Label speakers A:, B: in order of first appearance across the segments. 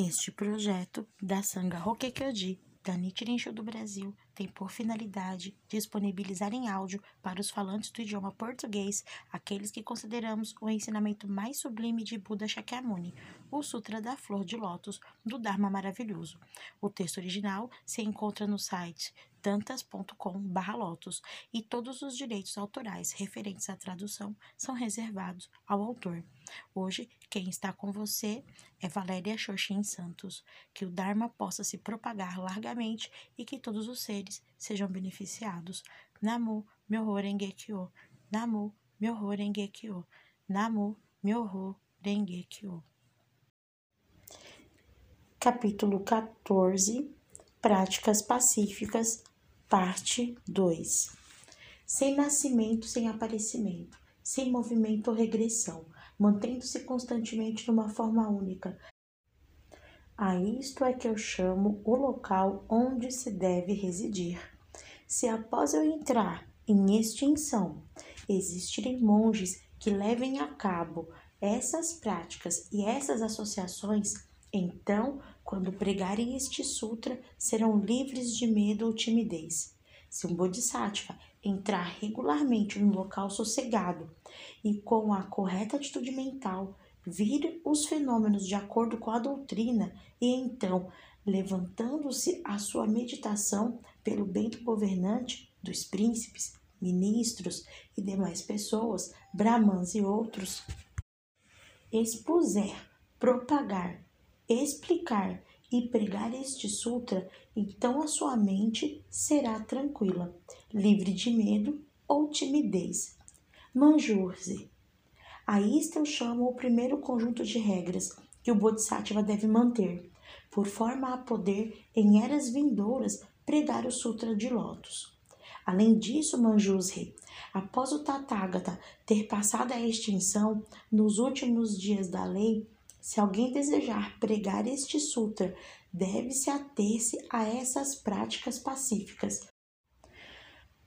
A: Este projeto da Sangha Hokkekyoji da Nichiren do Brasil tem por finalidade disponibilizar em áudio para os falantes do idioma português aqueles que consideramos o ensinamento mais sublime de Buda Shakyamuni, o Sutra da Flor de Lótus do Dharma Maravilhoso. O texto original se encontra no site tantas.com/lotus e todos os direitos autorais referentes à tradução são reservados ao autor. Hoje, quem está com você é Valéria Xoxin Santos. Que o Dharma possa se propagar largamente e que todos os seres sejam beneficiados. Namu Myoho Renge Kyo. Namu Myoho Renge Kyo. Namu Myoho Renge Kyo. Capítulo 14 Práticas Pacíficas, parte 2 Sem nascimento, sem aparecimento, sem movimento ou regressão, mantendo-se constantemente numa forma única. A isto é que eu chamo o local onde se deve residir. Se após eu entrar em extinção existirem monges que levem a cabo essas práticas e essas associações, então quando pregarem este sutra, serão livres de medo ou timidez. Se um bodhisattva entrar regularmente num local sossegado e com a correta atitude mental, vir os fenômenos de acordo com a doutrina e então, levantando-se a sua meditação pelo bem do governante, dos príncipes, ministros e demais pessoas, brahmans e outros, expuser, propagar explicar e pregar este sutra, então a sua mente será tranquila, livre de medo ou timidez. Manjurze. A isto eu chamo o primeiro conjunto de regras que o Bodhisattva deve manter, por forma a poder, em eras vindouras, pregar o Sutra de Lótus. Além disso, Manjusri, após o Tathagata ter passado a extinção nos últimos dias da lei, se alguém desejar pregar este sutra, deve-se ater-se a essas práticas pacíficas.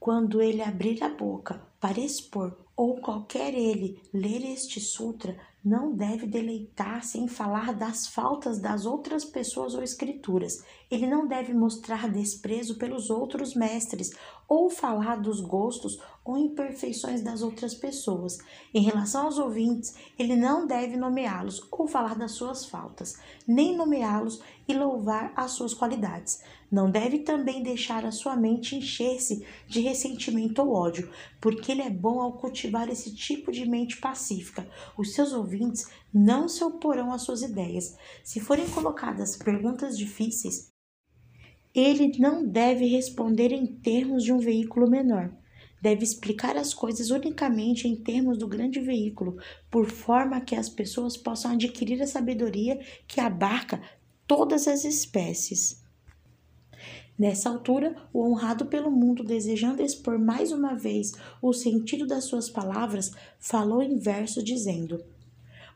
A: Quando ele abrir a boca para expor ou qualquer ele ler este sutra, não deve deleitar-se em falar das faltas das outras pessoas ou escrituras. Ele não deve mostrar desprezo pelos outros mestres ou falar dos gostos ou imperfeições das outras pessoas. Em relação aos ouvintes, ele não deve nomeá-los ou falar das suas faltas, nem nomeá-los e louvar as suas qualidades. Não deve também deixar a sua mente encher-se de ressentimento ou ódio, porque ele é bom ao cultivar esse tipo de mente pacífica. Os seus ouvintes não se oporão às suas ideias. Se forem colocadas perguntas difíceis, ele não deve responder em termos de um veículo menor. Deve explicar as coisas unicamente em termos do grande veículo, por forma que as pessoas possam adquirir a sabedoria que abarca todas as espécies. Nessa altura, o honrado pelo mundo, desejando expor mais uma vez o sentido das suas palavras, falou em verso dizendo: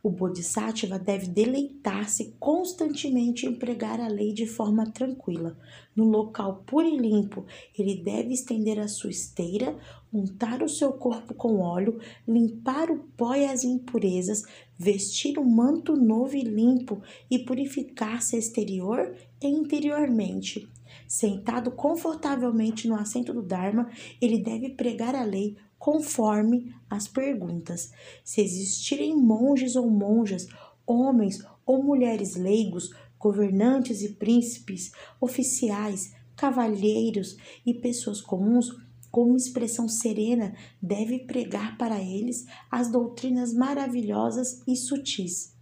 A: O Bodhisattva deve deleitar-se constantemente em pregar a lei de forma tranquila. No local puro e limpo, ele deve estender a sua esteira, untar o seu corpo com óleo, limpar o pó e as impurezas, vestir um manto novo e limpo e purificar-se exterior e interiormente Sentado confortavelmente no assento do Dharma, ele deve pregar a lei conforme as perguntas. Se existirem monges ou monjas, homens ou mulheres leigos, governantes e príncipes, oficiais, cavalheiros e pessoas comuns, com uma expressão serena, deve pregar para eles as doutrinas maravilhosas e sutis.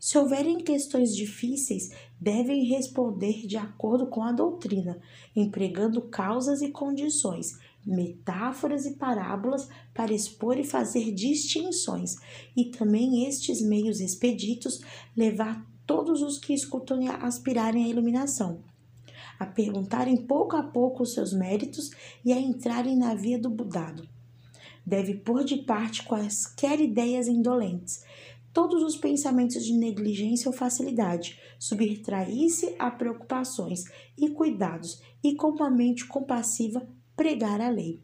A: Se houverem questões difíceis, devem responder de acordo com a doutrina, empregando causas e condições, metáforas e parábolas para expor e fazer distinções, e também estes meios expeditos levar todos os que escutam a aspirarem à iluminação, a perguntarem pouco a pouco os seus méritos e a entrarem na via do Budado. Deve pôr de parte quaisquer ideias indolentes, todos os pensamentos de negligência ou facilidade, subtrair-se a preocupações e cuidados e com uma mente compassiva pregar a lei.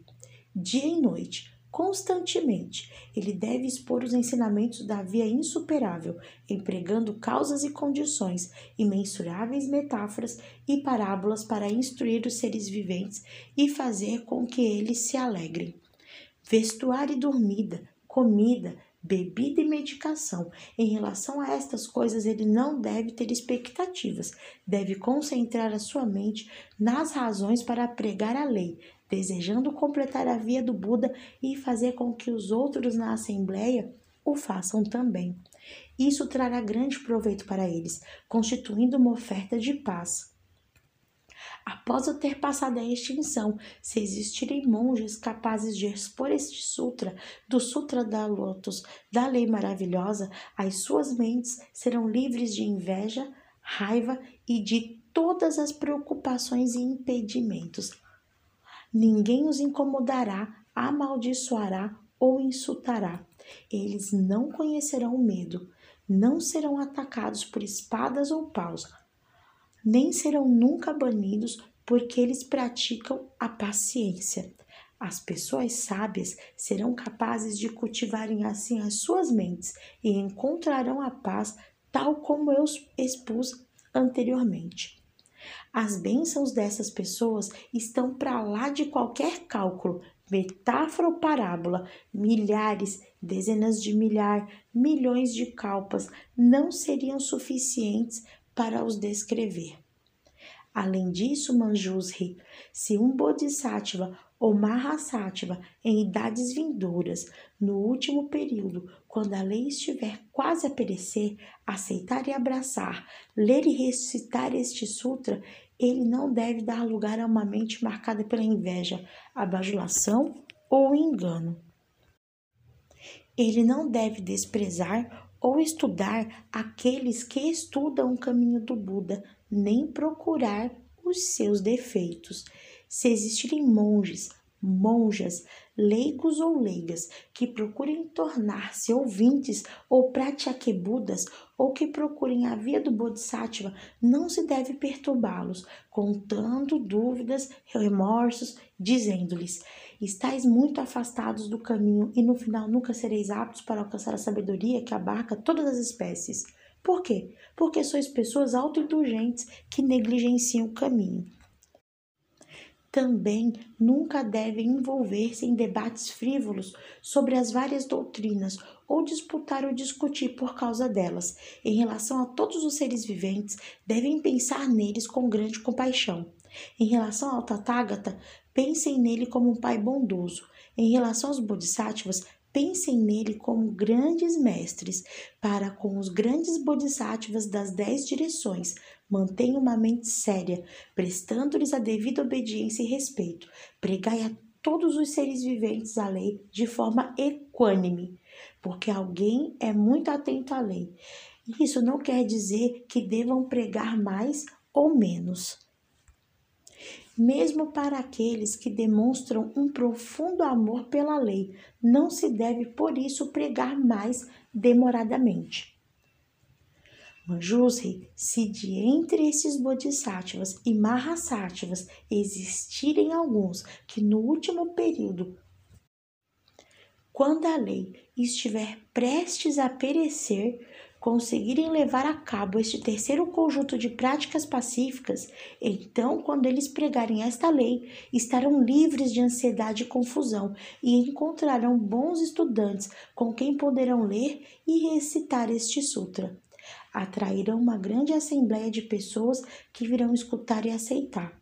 A: Dia e noite, constantemente. Ele deve expor os ensinamentos da via insuperável, empregando causas e condições, imensuráveis metáforas e parábolas para instruir os seres viventes e fazer com que eles se alegrem. Vestuário e dormida, comida, bebida e medicação. Em relação a estas coisas, ele não deve ter expectativas, deve concentrar a sua mente nas razões para pregar a lei, desejando completar a via do Buda e fazer com que os outros na assembleia o façam também. Isso trará grande proveito para eles, constituindo uma oferta de paz. Após eu ter passado a extinção, se existirem monges capazes de expor este sutra, do Sutra da Lotus, da lei maravilhosa, as suas mentes serão livres de inveja, raiva e de todas as preocupações e impedimentos. Ninguém os incomodará, amaldiçoará ou insultará. Eles não conhecerão o medo, não serão atacados por espadas ou paus, nem serão nunca banidos porque eles praticam a paciência. As pessoas sábias serão capazes de cultivarem assim as suas mentes e encontrarão a paz tal como eu expus anteriormente. As bênçãos dessas pessoas estão para lá de qualquer cálculo, metáfora ou parábola. Milhares, dezenas de milhar, milhões de calpas não seriam suficientes para os descrever. Além disso, Manjusri, se um Bodhisattva ou Mahasattva em idades vindouras, no último período, quando a lei estiver quase a perecer, aceitar e abraçar, ler e recitar este sutra, ele não deve dar lugar a uma mente marcada pela inveja, a bajulação ou engano. Ele não deve desprezar ou estudar aqueles que estudam o caminho do Buda, nem procurar os seus defeitos. Se existirem monges, monjas, leigos ou leigas que procurem tornar-se ouvintes ou pratyakebudas ou que procurem a via do Bodhisattva, não se deve perturbá-los, contando dúvidas, remorsos, dizendo-lhes: Estais muito afastados do caminho e no final nunca sereis aptos para alcançar a sabedoria que abarca todas as espécies. Por quê? Porque sois pessoas autoindulgentes que negligenciam o caminho. Também nunca devem envolver-se em debates frívolos sobre as várias doutrinas ou disputar ou discutir por causa delas. Em relação a todos os seres viventes, devem pensar neles com grande compaixão. Em relação ao Tathagata, pensem nele como um pai bondoso. Em relação aos bodhisattvas, pensem nele como grandes mestres para com os grandes bodhisattvas das dez direções. Mantenham uma mente séria, prestando-lhes a devida obediência e respeito. Pregai a todos os seres viventes a lei de forma equânime, porque alguém é muito atento à lei. Isso não quer dizer que devam pregar mais ou menos mesmo para aqueles que demonstram um profundo amor pela lei. Não se deve, por isso, pregar mais demoradamente. Manjusri, se de entre esses bodhisattvas e mahasattvas existirem alguns que no último período, quando a lei estiver prestes a perecer, conseguirem levar a cabo este terceiro conjunto de práticas pacíficas, então, quando eles pregarem esta lei, estarão livres de ansiedade e confusão e encontrarão bons estudantes com quem poderão ler e recitar este sutra. Atrairão uma grande assembleia de pessoas que virão escutar e aceitar.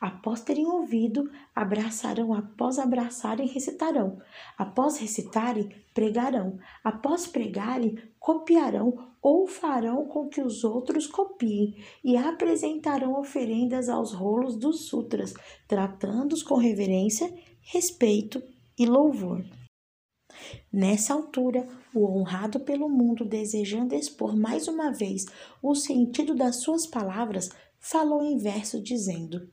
A: Após terem ouvido, abraçarão, após abraçarem, recitarão. Após recitarem, pregarão. Após pregarem, copiarão ou farão com que os outros copiem e apresentarão oferendas aos rolos dos sutras, tratando-os com reverência, respeito e louvor. Nessa altura, o honrado pelo mundo, desejando expor mais uma vez o sentido das suas palavras, falou em verso dizendo: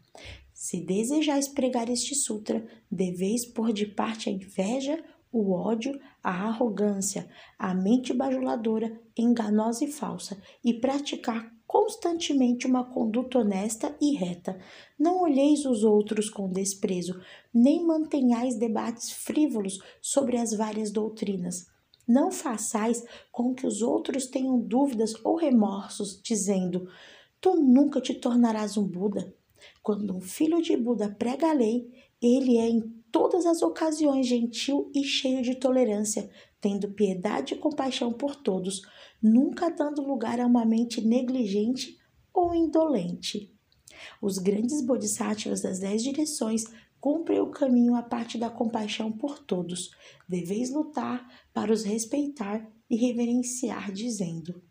A: Se desejais pregar este sutra, deveis pôr de parte a inveja, o ódio, a arrogância, a mente bajuladora, enganosa e falsa, e praticar constantemente uma conduta honesta e reta. Não olheis os outros com desprezo, nem mantenhais debates frívolos sobre as várias doutrinas. Não façais com que os outros tenham dúvidas ou remorsos, dizendo: Tu nunca te tornarás um Buda. Quando um filho de Buda prega a lei, ele é em todas as ocasiões gentil e cheio de tolerância, tendo piedade e compaixão por todos, nunca dando lugar a uma mente negligente ou indolente. Os grandes bodhisattvas das dez direções cumprem o caminho a parte da compaixão por todos. Deveis lutar para os respeitar e reverenciar, dizendo: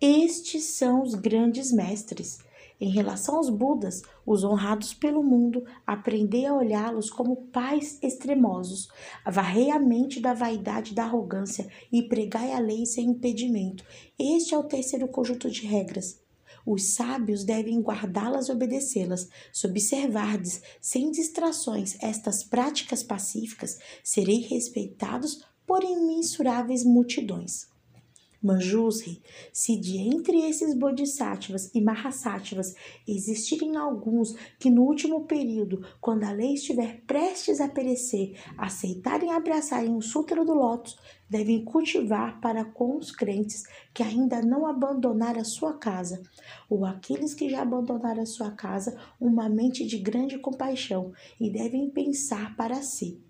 A: Estes são os grandes mestres em relação aos Budas, os honrados pelo mundo, aprendei a olhá-los como pais extremosos. Varrei a mente da vaidade e da arrogância e pregai a lei sem impedimento. Este é o terceiro conjunto de regras. Os sábios devem guardá-las e obedecê-las. Se observardes, sem distrações, estas práticas pacíficas, serei respeitados por imensuráveis multidões. Manjusri, se de entre esses bodhisattvas e mahasattvas existirem alguns que no último período, quando a lei estiver prestes a perecer, aceitarem abraçarem o Sutra do Lótus, devem cultivar para com os crentes que ainda não abandonaram a sua casa, ou aqueles que já abandonaram a sua casa, uma mente de grande compaixão e devem pensar para si.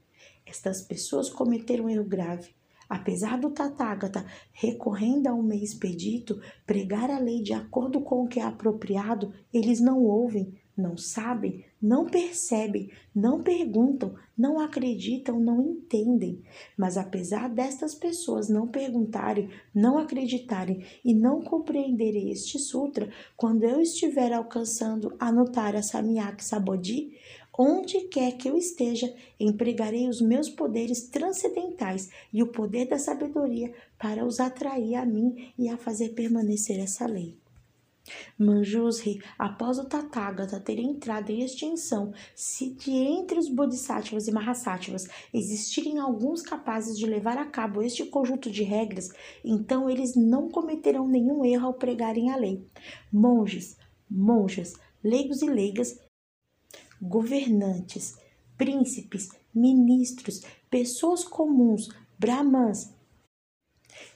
A: Estas pessoas cometeram um erro grave Apesar do Tathagata, recorrendo a um meio expedito, pregar a lei de acordo com o que é apropriado, eles não ouvem, não sabem, não percebem, não perguntam, não acreditam, não entendem. Mas apesar destas pessoas não perguntarem, não acreditarem e não compreenderem este sutra, quando eu estiver alcançando anotar a Samyak Sabodhi, Onde quer que eu esteja, empregarei os meus poderes transcendentais e o poder da sabedoria para os atrair a mim e a fazer permanecer essa lei. Manjusri, após o Tathagata ter entrado em extinção, se de entre os Bodhisattvas e Mahasattvas existirem alguns capazes de levar a cabo este conjunto de regras, então eles não cometerão nenhum erro ao pregarem a lei. Monges, monjas, leigos e leigas governantes, príncipes, ministros, pessoas comuns, brahmãs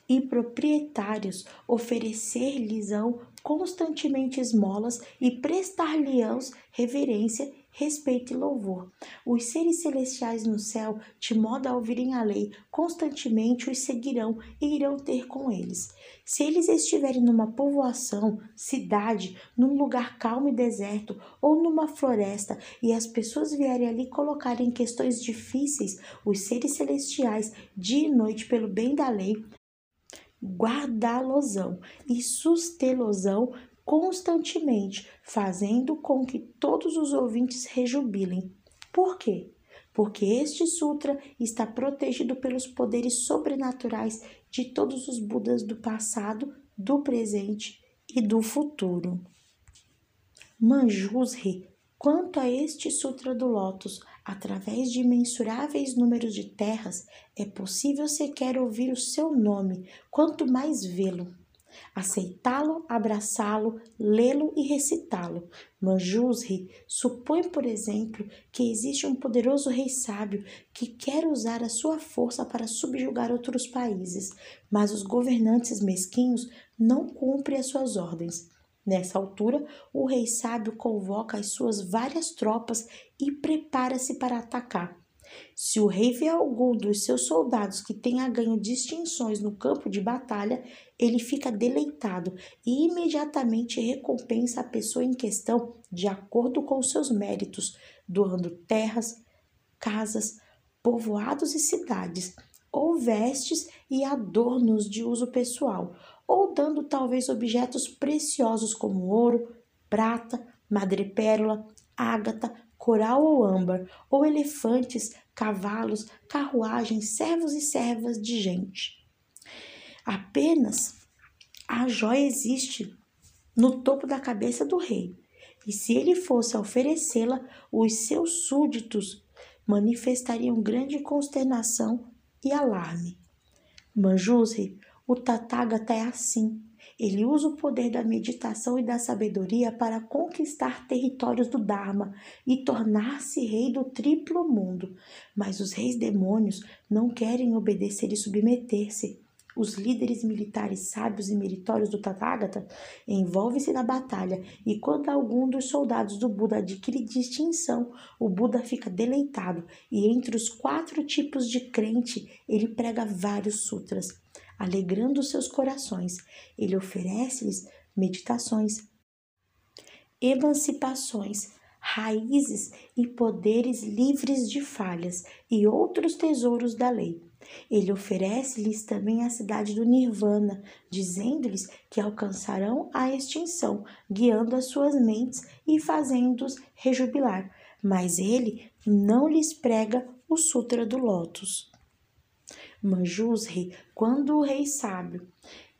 A: e proprietários oferecer-lhes-ão constantemente esmolas e prestar-lhe-ãos reverência respeito e louvor. Os seres celestiais no céu, de modo a ouvirem a lei, constantemente os seguirão e irão ter com eles. Se eles estiverem numa povoação, cidade, num lugar calmo e deserto, ou numa floresta, e as pessoas vierem ali colocarem questões difíceis, os seres celestiais, dia e noite, pelo bem da lei, guardá-losão e sustê-losão constantemente, fazendo com que todos os ouvintes rejubilem. Por quê? Porque este sutra está protegido pelos poderes sobrenaturais de todos os Budas do passado, do presente e do futuro. Manjusri, quanto a este Sutra do Lótus, através de imensuráveis números de terras, é possível sequer ouvir o seu nome, quanto mais vê-lo aceitá-lo, abraçá-lo, lê-lo e recitá-lo. Manjusri supõe, por exemplo, que existe um poderoso rei sábio que quer usar a sua força para subjugar outros países, mas os governantes mesquinhos não cumprem as suas ordens. Nessa altura, o rei sábio convoca as suas várias tropas e prepara-se para atacar. Se o rei vê algum dos seus soldados que tenha ganho distinções no campo de batalha, ele fica deleitado e imediatamente recompensa a pessoa em questão de acordo com seus méritos, doando terras, casas, povoados e cidades, ou vestes e adornos de uso pessoal, ou dando talvez objetos preciosos como ouro, prata, madrepérola, ágata, coral ou âmbar, ou elefantes, cavalos, carruagens, servos e servas de gente. Apenas a joia existe no topo da cabeça do rei, e se ele fosse oferecê-la, os seus súditos manifestariam grande consternação e alarme. Manjusri, o Tathagata é assim. Ele usa o poder da meditação e da sabedoria para conquistar territórios do Dharma e tornar-se rei do triplo mundo. Mas os reis demônios não querem obedecer e submeter-se. Os líderes militares sábios e meritórios do Tathagata envolvem-se na batalha e quando algum dos soldados do Buda adquire distinção, o Buda fica deleitado e entre os quatro tipos de crente ele prega vários sutras, alegrando seus corações. Ele oferece-lhes meditações, emancipações, raízes e poderes livres de falhas e outros tesouros da lei. Ele oferece-lhes também a cidade do Nirvana, dizendo-lhes que alcançarão a extinção, guiando as suas mentes e fazendo-os rejubilar. Mas ele não lhes prega o Sutra do Lótus. Manjusri, quando o rei sábio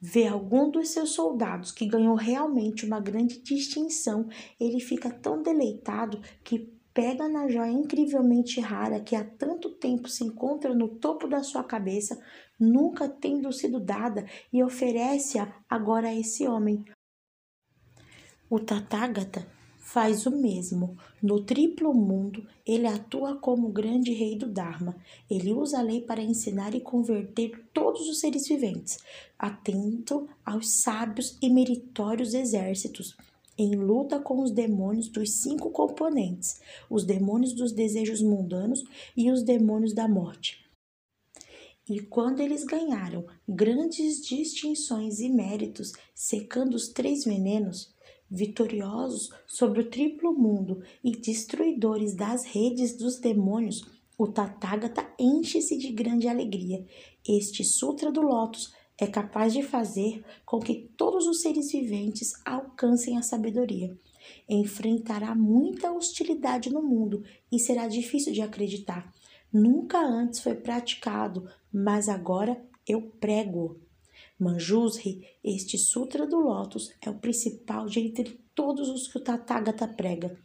A: vê algum dos seus soldados que ganhou realmente uma grande distinção, ele fica tão deleitado que pega na joia incrivelmente rara que há tanto tempo se encontra no topo da sua cabeça, nunca tendo sido dada, e oferece-a agora a esse homem. O Tathagata faz o mesmo. No triplo mundo, ele atua como grande rei do Dharma. Ele usa a lei para ensinar e converter todos os seres viventes, atento aos sábios e meritórios exércitos em luta com os demônios dos cinco componentes, os demônios dos desejos mundanos e os demônios da morte. E quando eles ganharam grandes distinções e méritos, secando os três venenos, vitoriosos sobre o triplo mundo e destruidores das redes dos demônios, o Tathagata enche-se de grande alegria. Este Sutra do Lótus é capaz de fazer com que todos os seres viventes alcancem a sabedoria. Enfrentará muita hostilidade no mundo e será difícil de acreditar. Nunca antes foi praticado, mas agora eu prego. Manjusri, este Sutra do Lótus é o principal de entre todos os que o Tathagata prega.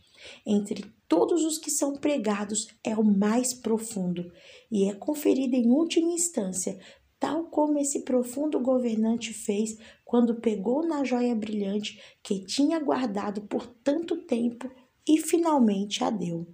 A: Entre todos os que são pregados, é o mais profundo e é conferido em última instância tal como esse profundo governante fez quando pegou na joia brilhante que tinha guardado por tanto tempo e finalmente a deu.